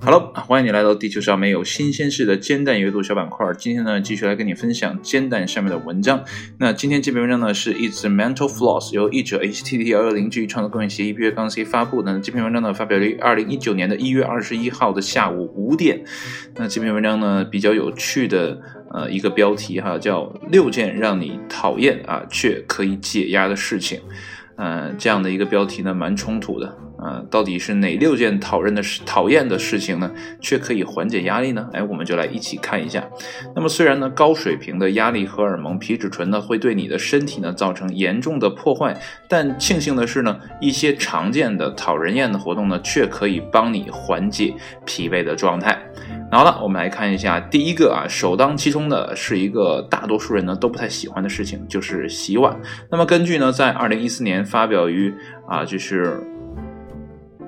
Hello，欢迎你来到地球上没有新鲜事的煎蛋阅读小板块。今天呢，继续来跟你分享煎蛋上面的文章。那今天这篇文章呢，是 It's Mental Floss，由译者 HTT 幺幺零基于创作公益协议 B 月刚 C 发布的。这篇文章呢，发表于二零一九年的一月二十一号的下午五点。那这篇文章呢，比较有趣的呃一个标题哈，叫六件让你讨厌啊却可以解压的事情。呃，这样的一个标题呢，蛮冲突的。呃，到底是哪六件讨厌的事、讨厌的事情呢？却可以缓解压力呢？哎，我们就来一起看一下。那么，虽然呢，高水平的压力荷尔蒙皮质醇呢，会对你的身体呢造成严重的破坏，但庆幸的是呢，一些常见的讨人厌的活动呢，却可以帮你缓解疲惫的状态。好了，我们来看一下第一个啊，首当其冲的是一个大多数人呢都不太喜欢的事情，就是洗碗。那么，根据呢，在二零一四年发表于啊，就是。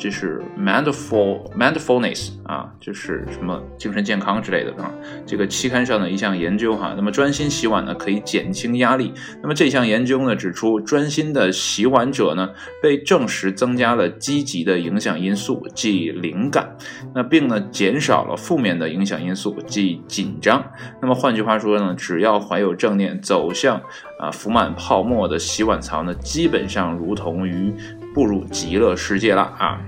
这是 mindful mindfulness 啊，就是什么精神健康之类的啊。这个期刊上的一项研究哈，那么专心洗碗呢可以减轻压力。那么这项研究呢指出，专心的洗碗者呢被证实增加了积极的影响因素，即灵感，那并呢减少了负面的影响因素，即紧张。那么换句话说呢，只要怀有正念，走向啊浮满泡沫的洗碗槽呢，基本上如同于步入极乐世界了啊。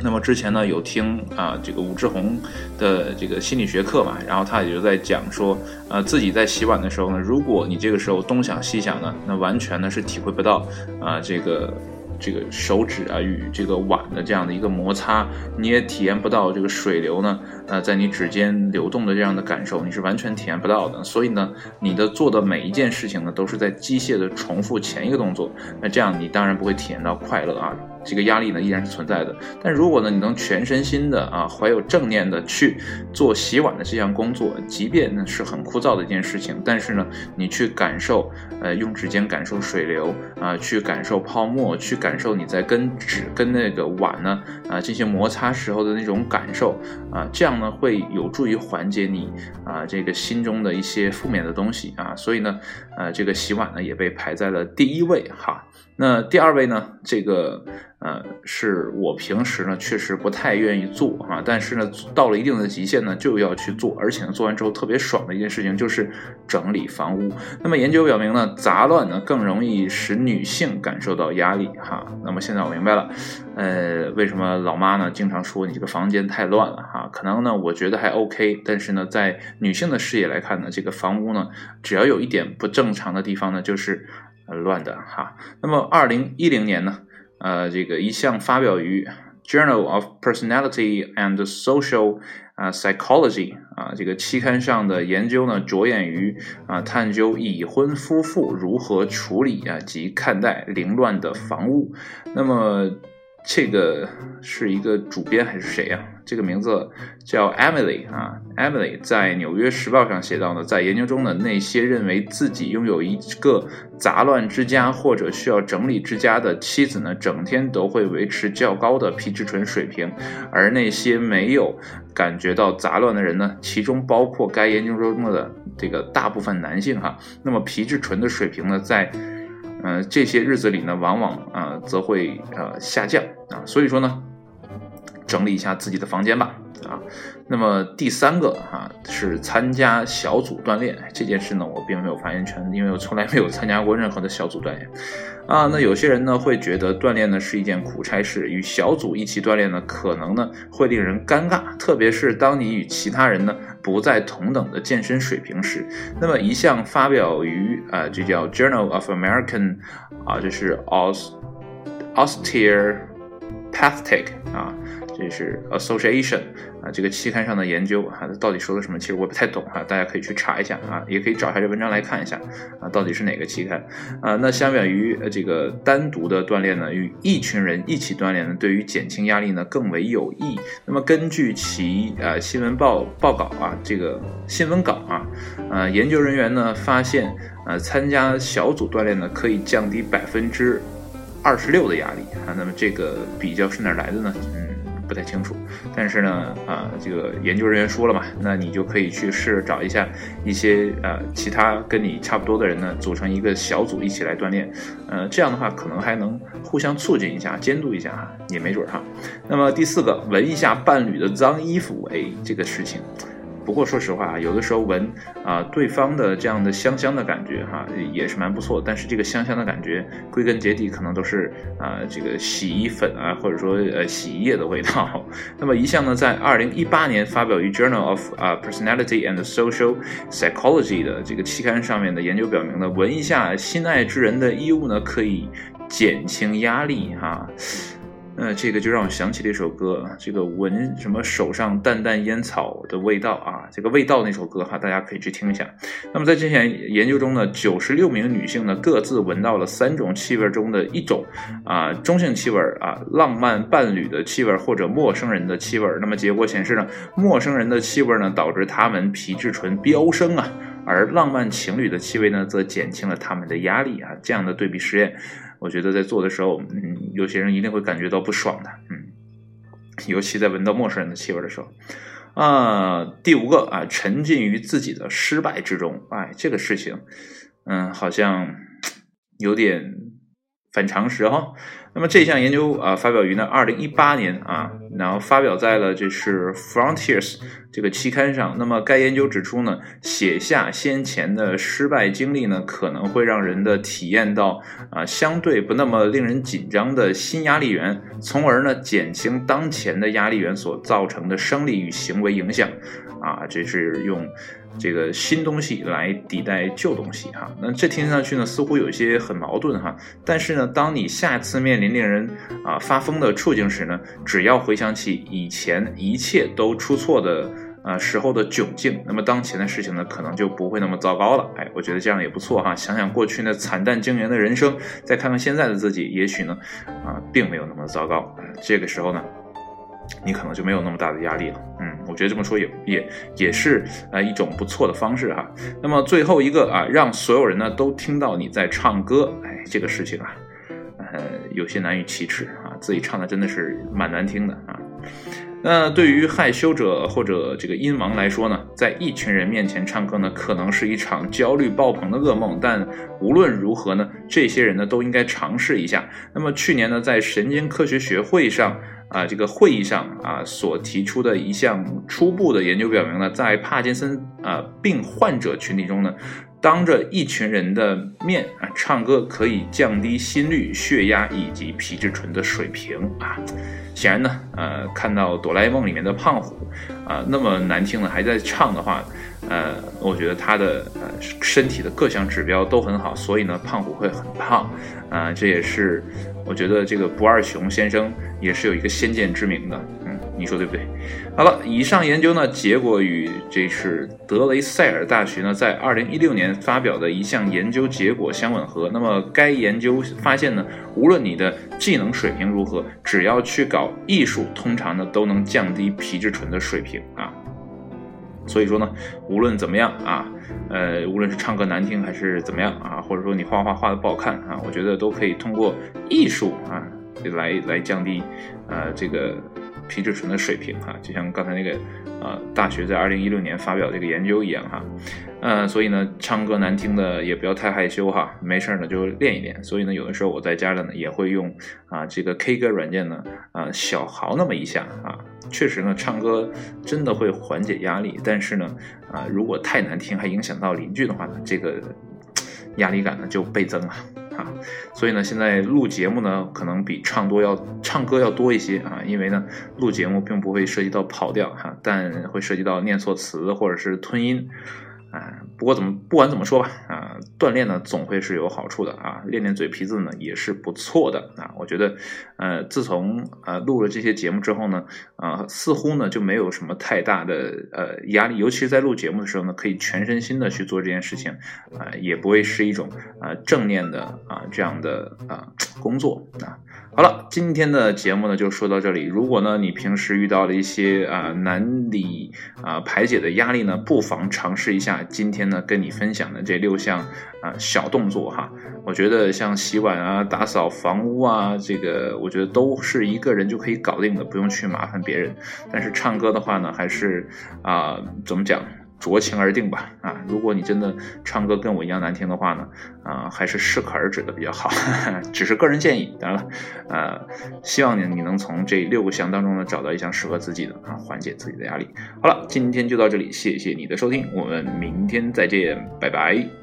那么之前呢，有听啊这个武志红的这个心理学课嘛，然后他也就在讲说，呃自己在洗碗的时候呢，如果你这个时候东想西想呢，那完全呢是体会不到啊这个。这个手指啊与这个碗的这样的一个摩擦，你也体验不到这个水流呢，呃，在你指尖流动的这样的感受，你是完全体验不到的。所以呢，你的做的每一件事情呢，都是在机械的重复前一个动作，那这样你当然不会体验到快乐啊，这个压力呢依然是存在的。但如果呢，你能全身心的啊，怀有正念的去做洗碗的这项工作，即便呢是很枯燥的一件事情，但是呢，你去感受，呃，用指尖感受水流啊，去感受泡沫，去感。受你在跟纸跟那个碗呢啊进行摩擦时候的那种感受啊，这样呢会有助于缓解你啊这个心中的一些负面的东西啊，所以呢呃这个洗碗呢也被排在了第一位哈。那第二位呢这个。呃，是我平时呢确实不太愿意做哈，但是呢到了一定的极限呢就要去做，而且呢做完之后特别爽的一件事情就是整理房屋。那么研究表明呢，杂乱呢更容易使女性感受到压力哈。那么现在我明白了，呃，为什么老妈呢经常说你这个房间太乱了哈？可能呢我觉得还 OK，但是呢在女性的视野来看呢，这个房屋呢只要有一点不正常的地方呢就是乱的哈。那么二零一零年呢？呃，这个一项发表于《Journal of Personality and Social 啊 Psychology》啊这个期刊上的研究呢，着眼于啊探究已婚夫妇如何处理啊及看待凌乱的房屋。那么。这个是一个主编还是谁呀？这个名字叫 Emily 啊，Emily 在《纽约时报》上写到呢，在研究中的那些认为自己拥有一个杂乱之家或者需要整理之家的妻子呢，整天都会维持较高的皮质醇水平，而那些没有感觉到杂乱的人呢，其中包括该研究中的这个大部分男性哈，那么皮质醇的水平呢，在。嗯，这些日子里呢，往往啊，则会呃下降啊，所以说呢，整理一下自己的房间吧啊。那么第三个哈是参加小组锻炼这件事呢，我并没有发言权，因为我从来没有参加过任何的小组锻炼啊。那有些人呢会觉得锻炼呢是一件苦差事，与小组一起锻炼呢，可能呢会令人尴尬，特别是当你与其他人呢。不在同等的健身水平时，那么一项发表于啊，这叫 Journal of American 啊，这是 Osteopathic 啊。这是 Association 啊，这个期刊上的研究哈，到底说了什么？其实我不太懂哈，大家可以去查一下啊，也可以找一下这文章来看一下啊，到底是哪个期刊啊？那相比于这个单独的锻炼呢，与一群人一起锻炼呢，对于减轻压力呢更为有益。那么根据其啊新闻报报告啊，这个新闻稿啊，呃，研究人员呢发现，呃，参加小组锻炼呢可以降低百分之二十六的压力啊。那么这个比较是哪来的呢？不太清楚。但是呢，啊，这个研究人员说了嘛，那你就可以去试着找一下一些呃其他跟你差不多的人呢，组成一个小组一起来锻炼，呃，这样的话可能还能互相促进一下，监督一下啊，也没准哈。那么第四个，闻一下伴侣的脏衣服，哎，这个事情。不过说实话啊，有的时候闻啊对方的这样的香香的感觉哈，也是蛮不错。但是这个香香的感觉，归根结底可能都是啊这个洗衣粉啊，或者说呃洗衣液的味道。那么一项呢，在二零一八年发表于 Journal of 啊 Personality and Social Psychology 的这个期刊上面的研究表明呢，闻一下心爱之人的衣物呢，可以减轻压力哈。呃，这个就让我想起了一首歌，这个闻什么手上淡淡烟草的味道啊，这个味道那首歌哈，大家可以去听一下。那么在这项研究中呢，九十六名女性呢各自闻到了三种气味中的一种啊，中性气味啊，浪漫伴侣的气味或者陌生人的气味。那么结果显示呢，陌生人的气味呢导致他们皮质醇飙升啊，而浪漫情侣的气味呢则减轻了他们的压力啊。这样的对比实验。我觉得在做的时候，嗯，有些人一定会感觉到不爽的，嗯，尤其在闻到陌生人的气味的时候，啊，第五个啊，沉浸于自己的失败之中，哎，这个事情，嗯，好像有点反常识哈。那么这项研究啊，发表于呢二零一八年啊，然后发表在了这是 Frontiers 这个期刊上。那么该研究指出呢，写下先前的失败经历呢，可能会让人的体验到啊相对不那么令人紧张的新压力源，从而呢减轻当前的压力源所造成的生理与行为影响。啊，这是用。这个新东西来抵代旧东西哈，那这听上去呢似乎有一些很矛盾哈。但是呢，当你下次面临令人啊发疯的处境时呢，只要回想起以前一切都出错的啊时候的窘境，那么当前的事情呢可能就不会那么糟糕了。哎，我觉得这样也不错哈。想想过去那惨淡经营的人生，再看看现在的自己，也许呢啊并没有那么糟糕。这个时候呢。你可能就没有那么大的压力了，觉得这么说也也也是呃一种不错的方式哈。那么最后一个啊，让所有人呢都听到你在唱歌，哎，这个事情啊，呃，有些难以启齿啊，自己唱的真的是蛮难听的啊。那对于害羞者或者这个音盲来说呢，在一群人面前唱歌呢，可能是一场焦虑爆棚的噩梦。但无论如何呢，这些人呢都应该尝试一下。那么去年呢，在神经科学学会上。啊，这个会议上啊所提出的一项初步的研究表明呢，在帕金森啊病患者群体中呢，当着一群人的面啊唱歌可以降低心率、血压以及皮质醇的水平啊。显然呢，呃，看到哆啦 A 梦里面的胖虎啊那么难听的还在唱的话，呃，我觉得他的呃身体的各项指标都很好，所以呢，胖虎会很胖啊，这也是。我觉得这个不二雄先生也是有一个先见之明的，嗯，你说对不对？好了，以上研究呢结果与这是德雷塞尔大学呢在二零一六年发表的一项研究结果相吻合。那么该研究发现呢，无论你的技能水平如何，只要去搞艺术，通常呢都能降低皮质醇的水平啊。所以说呢，无论怎么样啊，呃，无论是唱歌难听还是怎么样啊，或者说你画画画的不好看啊，我觉得都可以通过艺术啊来来降低呃这个皮质醇的水平哈，就像刚才那个呃大学在二零一六年发表这个研究一样哈。嗯，所以呢，唱歌难听的也不要太害羞哈，没事呢就练一练。所以呢，有的时候我在家里呢也会用啊这个 K 歌软件呢啊小嚎那么一下啊，确实呢唱歌真的会缓解压力。但是呢啊如果太难听还影响到邻居的话呢，这个压力感呢就倍增了啊。所以呢现在录节目呢可能比唱多要唱歌要多一些啊，因为呢录节目并不会涉及到跑调哈，但会涉及到念错词或者是吞音。啊，不过怎么不管怎么说吧，啊，锻炼呢总会是有好处的啊，练练嘴皮子呢也是不错的啊。我觉得，呃，自从呃录了这些节目之后呢，啊，似乎呢就没有什么太大的呃压力，尤其是在录节目的时候呢，可以全身心的去做这件事情，啊，也不会是一种啊正念的啊这样的啊工作啊。好了，今天的节目呢就说到这里。如果呢你平时遇到了一些啊难以啊排解的压力呢，不妨尝试一下。今天呢，跟你分享的这六项啊小动作哈，我觉得像洗碗啊、打扫房屋啊，这个我觉得都是一个人就可以搞定的，不用去麻烦别人。但是唱歌的话呢，还是啊，怎么讲？酌情而定吧，啊，如果你真的唱歌跟我一样难听的话呢，啊，还是适可而止的比较好，只是个人建议。当然了，啊，希望你你能从这六个项当中呢找到一项适合自己的啊，缓解自己的压力。好了，今天就到这里，谢谢你的收听，我们明天再见，拜拜。